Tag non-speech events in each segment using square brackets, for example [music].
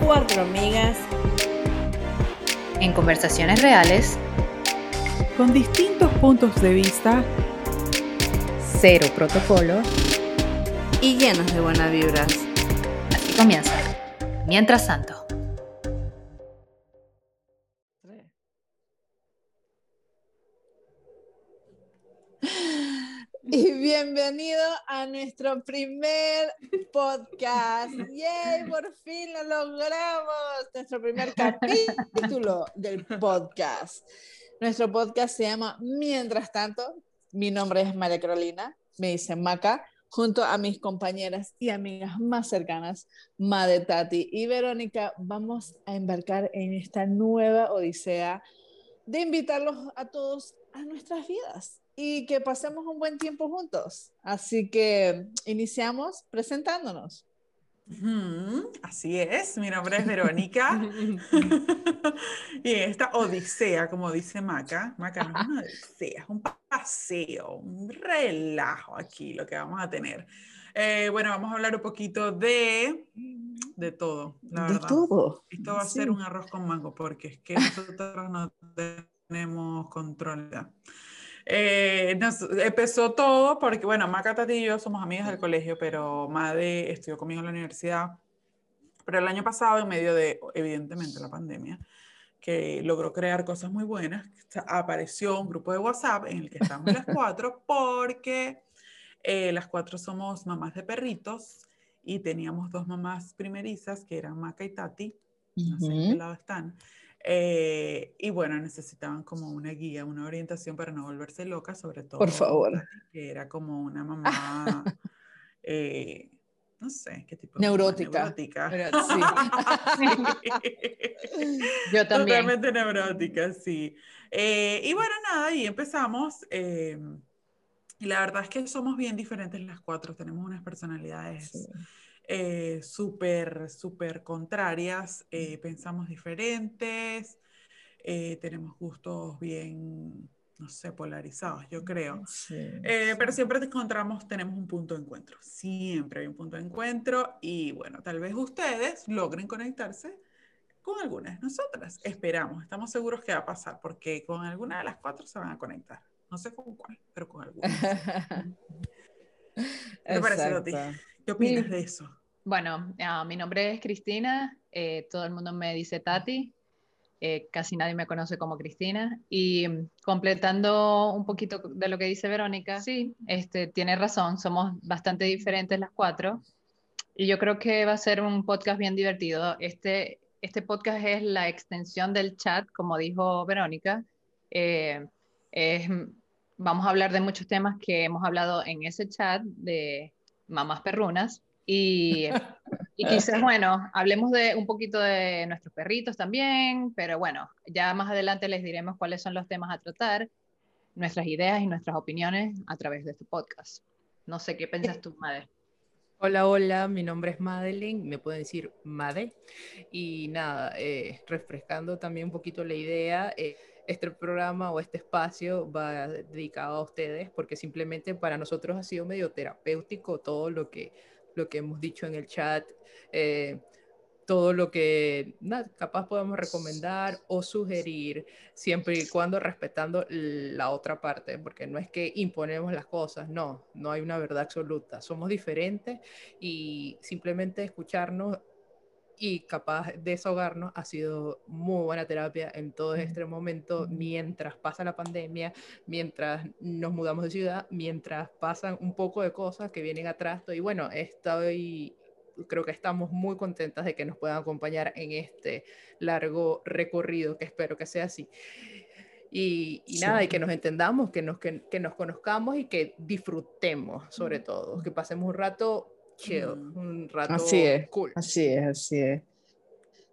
Cuatro amigas en conversaciones reales, con distintos puntos de vista, cero protocolo y llenos de buenas vibras. Así comienza. Mientras tanto. Bienvenido a nuestro primer podcast. ¡Yay! Por fin lo logramos. Nuestro primer capítulo del podcast. Nuestro podcast se llama Mientras tanto. Mi nombre es María Carolina, me dicen Maca, junto a mis compañeras y amigas más cercanas, Made Tati y Verónica, vamos a embarcar en esta nueva odisea de invitarlos a todos a nuestras vidas y que pasemos un buen tiempo juntos. Así que iniciamos presentándonos. así es, mi nombre es Verónica. [laughs] [laughs] y esta odisea, como dice Maca, Maca no es una odisea, es un paseo, un relajo aquí lo que vamos a tener. Eh, bueno, vamos a hablar un poquito de, de todo, la de todo. Esto va a ser un arroz con mango porque es que nosotros no tenemos control. Eh, empezó todo porque, bueno, Maca, Tati y yo somos amigas del colegio, pero Made estudió conmigo en la universidad. Pero el año pasado, en medio de, evidentemente, la pandemia, que logró crear cosas muy buenas, apareció un grupo de WhatsApp en el que estamos las cuatro, porque eh, las cuatro somos mamás de perritos y teníamos dos mamás primerizas, que eran Maca y Tati, no sé en qué lado están. Eh, y bueno, necesitaban como una guía, una orientación para no volverse loca, sobre todo. Por favor. Que era como una mamá, eh, no sé qué tipo neurótica. Neurótica. [laughs] Sí. Yo también. Totalmente neurótica, sí. Eh, y bueno, nada, y empezamos. y la verdad es que somos bien diferentes las cuatro, tenemos unas personalidades eh, súper, súper contrarias, eh, pensamos diferentes, eh, tenemos gustos bien, no sé, polarizados, yo creo. pero siempre encontramos, tenemos un punto de encuentro, siempre hay un punto de encuentro y bueno, tal vez ustedes logren conectarse con algunas de nosotras. Esperamos, estamos seguros que va a pasar porque con alguna de las cuatro se van a conectar. No sé con cuál, pero con alguna. [laughs] ¿Qué te parece? ¿Qué opinas de eso? Bueno, ah, mi nombre es Cristina, eh, todo el mundo me dice Tati, eh, casi nadie me conoce como Cristina. Y mm, completando un poquito de lo que dice Verónica, sí, este, tiene razón, somos bastante diferentes las cuatro. Y yo creo que va a ser un podcast bien divertido. Este, este podcast es la extensión del chat, como dijo Verónica. Eh, vamos a hablar de muchos temas que hemos hablado en ese chat de mamás perrunas y, y quizás, bueno, hablemos de un poquito de nuestros perritos también, pero bueno, ya más adelante les diremos cuáles son los temas a tratar, nuestras ideas y nuestras opiniones a través de este podcast. No sé qué piensas tú, Made. Hola, hola, mi nombre es Madeline, me pueden decir Made. Y nada, eh, refrescando también un poquito la idea, eh, este programa o este espacio va dedicado a ustedes porque simplemente para nosotros ha sido medio terapéutico todo lo que lo que hemos dicho en el chat, eh, todo lo que capaz podemos recomendar o sugerir, siempre y cuando respetando la otra parte, porque no es que imponemos las cosas, no, no hay una verdad absoluta, somos diferentes y simplemente escucharnos y capaz desahogarnos ha sido muy buena terapia en todo este momento mientras pasa la pandemia, mientras nos mudamos de ciudad, mientras pasan un poco de cosas que vienen atrás. Y bueno, estoy, creo que estamos muy contentas de que nos puedan acompañar en este largo recorrido, que espero que sea así. Y, nada, y que nos entendamos, que nos, que, que nos conozcamos y que disfrutemos sobre todo, que pasemos un rato chill, un rato así es, cool. Así es, así es.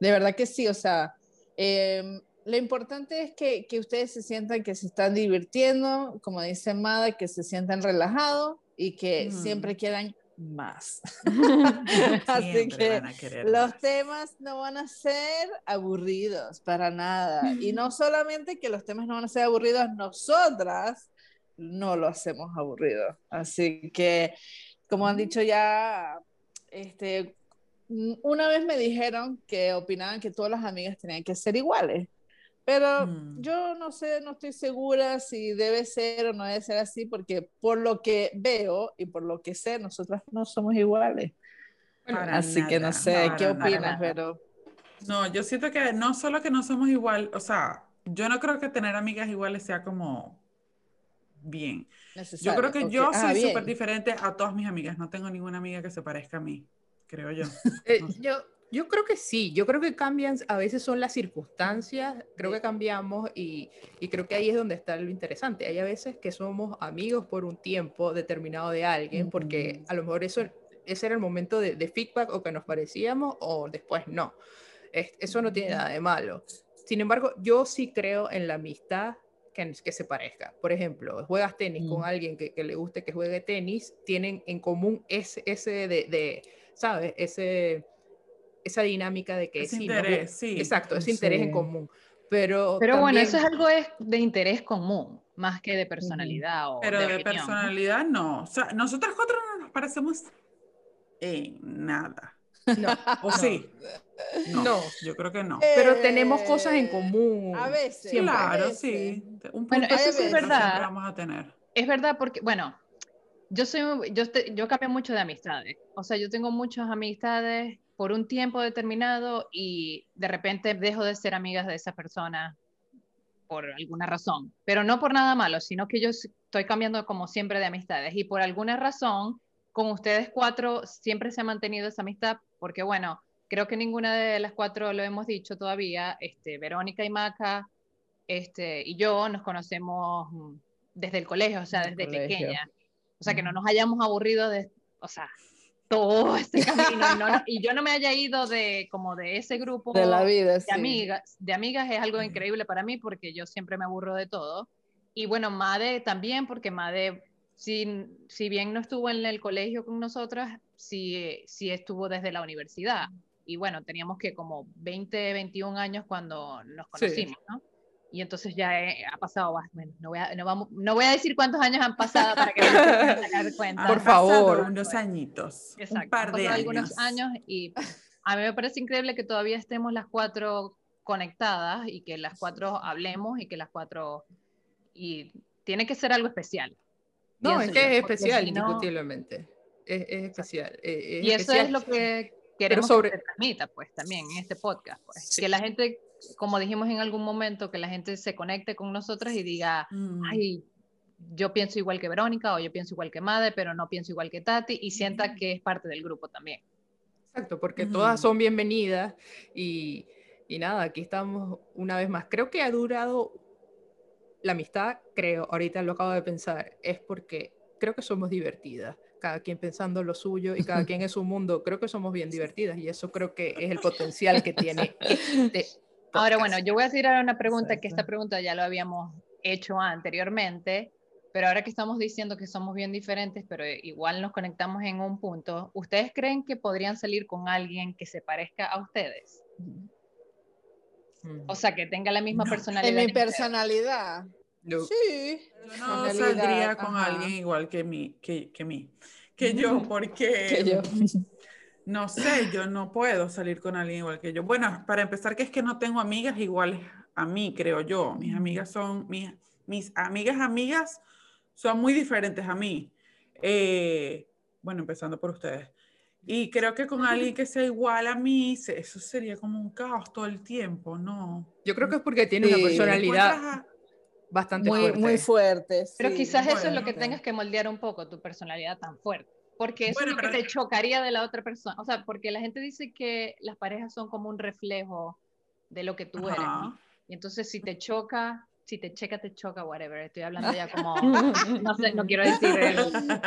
De verdad que sí, o sea, em, lo importante es que, que, ustedes se sientan que se están divirtiendo, como dice Mada, que se sientan relajados y que siempre quieran más. [laughs] Así que los temas no van a ser aburridos para nada. Y no solamente que los temas no van a ser aburridos nosotras, no lo hacemos aburrido. Así que, como han dicho ya, este, una vez me dijeron que opinaban que todas las amigas tenían que ser iguales. Pero Mm. yo no sé, no estoy segura si debe ser o no debe ser así, porque por lo que veo y por lo que sé, nosotras no somos iguales. Así que no sé, ¿qué nada. opinas, pero No, yo siento que no solo que no somos igual, o sea, yo no creo que tener amigas iguales sea como bien. Yo creo que yo Ah, soy súper diferente a todas mis amigas. No tengo ninguna amiga que se parezca a mí, creo yo. [laughs] Eh, No sé. yo, yo creo que sí, yo creo que cambian, a veces son las circunstancias, creo que cambiamos y, y creo que ahí es donde está lo interesante. Hay a veces que somos amigos por un tiempo determinado de alguien, porque a lo mejor eso, ese era el momento de, de feedback o que nos parecíamos o después no. Es- eso no tiene nada de malo. Sin embargo, yo sí creo en la amistad que, que se parezca. Por ejemplo, juegas tenis con Mm. alguien que, que le guste que juegue tenis, tienen en común ese, ese de, de, ¿sabes? Ese, esa dinámica de que Ese sí, interés, gu- sí. Exacto, ese interés en Sí. común. Pero, Pero bueno, también- eso es algo es de interés común, más que de personalidad o Pero de de ¿no? personalidad no. O sea, nosotras cuatro no nos parecemos en nada. No, ¿O no. sí? No, No. yo creo que no. Pero tenemos cosas en Eh, común. A veces. siempre. a Claro, veces. sí. Un Bueno, punto eso de sí es verdad. vamos a tener. Es verdad porque, bueno, yo soy, yo, te- yo cambio mucho de amistades. O sea, yo tengo muchas amistades por un tiempo determinado y de repente dejo de ser amigas de esa persona por alguna razón. Pero no por nada malo, sino que yo estoy cambiando como siempre de amistades. Y por alguna razón, con ustedes cuatro siempre se ha mantenido esa amistad porque, bueno, creo que ninguna de las cuatro lo hemos dicho todavía. Este, Verónica y Maca este, y yo nos conocemos desde el colegio, o sea, desde colegio. pequeña. O sea, que no nos hayamos aburrido de, o sea, todo este camino. y, no- y yo no me haya ido de como de ese grupo De la vida, de sí. amigas, de amigas es algo increíble para mí porque yo siempre me aburro de todo. Y bueno, Made también, porque Made, si, si bien no estuvo en el colegio con nosotras, sí, sí estuvo desde la universidad. Y bueno, teníamos que como 20, 21 años cuando nos Sí. conocimos, ¿no? Y entonces ya he- ha pasado, bueno, no voy, a, no, vamos, no voy a decir cuántos años han pasado para que sacar cuenta. Por favor. unos añitos. Exacto, un par de años. algunos años y a mí me parece increíble que todavía estemos las cuatro conectadas y que las cuatro hablemos y que las cuatro y tiene que ser algo especial. No, es que yo, es especial, si no- indiscutiblemente. Es, es especial. eh, es y eso especial. es lo que queremos sobre- que se transmita, pues, también en este podcast, pues. Sí. Que la gente, como dijimos en algún momento, que la gente se conecte con nosotras y diga, Mm. ay, yo pienso igual que Verónica o yo pienso igual que Made, pero no pienso igual que Tati y sienta que es parte del grupo también. Exacto, porque Ujú. todas son bienvenidas y, y nada, aquí estamos una vez más. Creo que ha durado la amistad, creo, ahorita lo acabo de pensar, es porque creo que somos divertidas, cada quien pensando lo suyo y cada [laughs] quien en su mundo, creo que somos bien divertidas y eso creo que es el [laughs] potencial que tiene este [laughs] Ahora, bueno, yo voy a tirar una pregunta que esta pregunta ya lo habíamos hecho anteriormente, pero ahora que estamos diciendo que somos bien diferentes, pero igual nos conectamos en un punto, ¿ustedes creen que podrían salir con alguien que se parezca a ustedes? Mm. O sea, que tenga la misma personalidad. En mi que ustedes. Sí. Yo no realidad, saldría con ajá. alguien igual que mí, que, que mí, que yo, [laughs] porque Que yo. no sé, yo no puedo salir con alguien igual que yo. Bueno, para empezar, que es que no tengo amigas iguales a mí, creo yo. Mis amigas son, mis, mis amigas amigas son muy diferentes a mí. Eh, bueno, empezando por ustedes. Y creo que con alguien que sea igual a mí, eso sería como un caos todo el tiempo, ¿no? Yo creo que es porque tiene Sí. una personalidad bastante Muy, fuerte. muy fuerte. Pero sí, quizás eso es lo bueno, que tengas que moldear un poco, tu personalidad tan fuerte. Porque eso Bueno, es lo que te chocaría de la otra persona. O sea, porque la gente dice que las parejas son como un reflejo de lo que tú eres. ¿no? Y entonces si te choca, si te checa, te choca, whatever. Estoy hablando ya como, [laughs] no sé, no quiero decir el,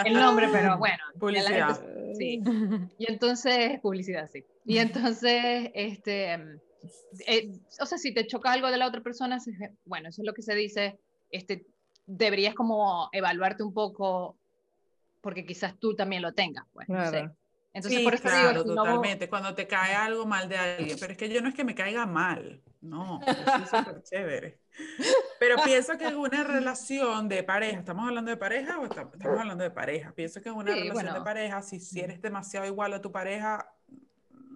el nombre, pero bueno. Publicidad. gente- sí. Y entonces, publicidad, sí. Y entonces, este, mm, eh, o sea, si te choca algo de la otra persona, bueno, eso es lo que se dice, este, deberías como evaluarte un poco, porque quizás tú también lo tengas, pues, no sé. Claro. Entonces, Sí, por eso claro, digo, si no- totalmente. Cuando te cae algo mal de alguien. Pero es que yo no es que me caiga mal. No, yo soy súper chévere. Pero pienso que en una [laughs] relación de pareja, ¿estamos hablando de pareja o estamos, hablando de pareja? Pienso que en una Sí, relación de bueno. pareja, si, si eres demasiado igual a tu pareja,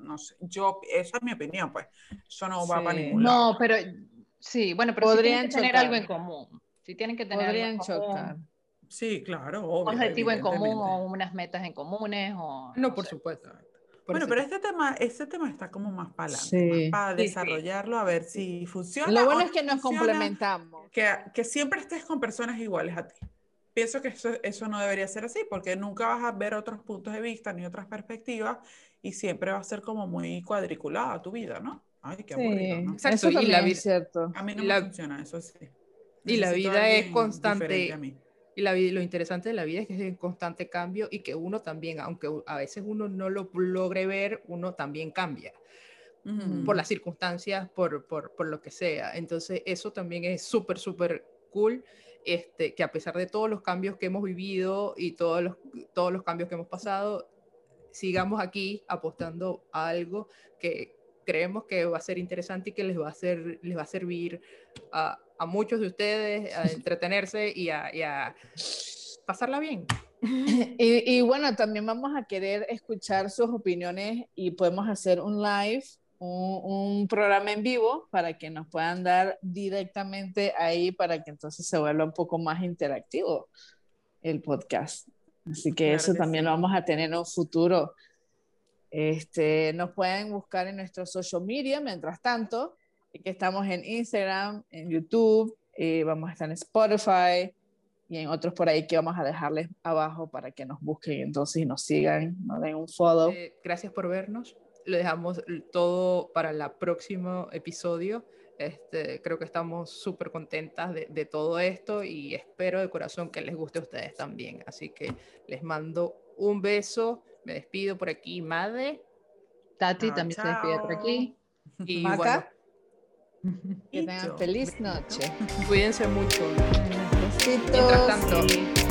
no sé, yo, esa es mi opinión, pues. Eso no va para Sí. ningún lado. No, pero sí, bueno, pero sí Podrían tienen que tener algo en común. Sí tienen que tener algo Podrían en común, chocar. Sí, claro, un obvio. objetivo en común o unas metas en comunes o No, por sé. supuesto. Por Bueno, pero este tema, este tema está como más para adelante, Sí. más para Sí, sí. desarrollarlo, a ver si funciona. Lo bueno no es que nos funciona. complementamos. que, que siempre estés con personas iguales a ti. Pienso que eso, eso no debería ser así, porque nunca vas a ver otros puntos de vista ni otras perspectivas y siempre va a ser como muy cuadriculada tu vida, ¿no? Ay, qué aburrido, ¿no? Exacto, Eso y la también vi- es cierto. A mí no la- me funciona eso sí. y la vida es constante. a mí. Y la vida, lo interesante de la vida es que es en constante cambio y que uno también, aunque a veces uno no lo logre ver, uno también cambia por las circunstancias, por, por, por lo que sea. Entonces, eso también es súper, súper cool. Este, que a pesar de todos los cambios que hemos vivido y todos los, todos los cambios que hemos pasado, sigamos aquí apostando a algo que creemos que va a ser interesante y que les va a, hacer, les va a servir a, a muchos de ustedes a [laughs] entretenerse y a, y a pasarla bien. [laughs] Y, y bueno, también vamos a querer escuchar sus opiniones y podemos hacer un live, un, un programa en vivo para que nos puedan dar directamente ahí para que entonces se vuelva un poco más interactivo el podcast. Así que Claro eso que también sí. lo vamos a tener en un futuro. Este, nos pueden buscar en nuestros social media mientras tanto, que estamos en Instagram, en YouTube, eh, vamos a estar en Spotify y en otros por ahí que vamos a dejarles abajo para que nos busquen entonces y nos sigan, nos den un follow. Eh, gracias por vernos. Lo dejamos todo para el próximo episodio. Este, creo que estamos súper contentas de, de todo esto y espero de corazón que les guste a ustedes también. Así que les mando un beso. Me despido por aquí, Madre. Tati Chao, también se despide por aquí. Y Maca. bueno, Que tengan feliz noche. cuídense mucho. Besitos. Mientras tanto, Sí.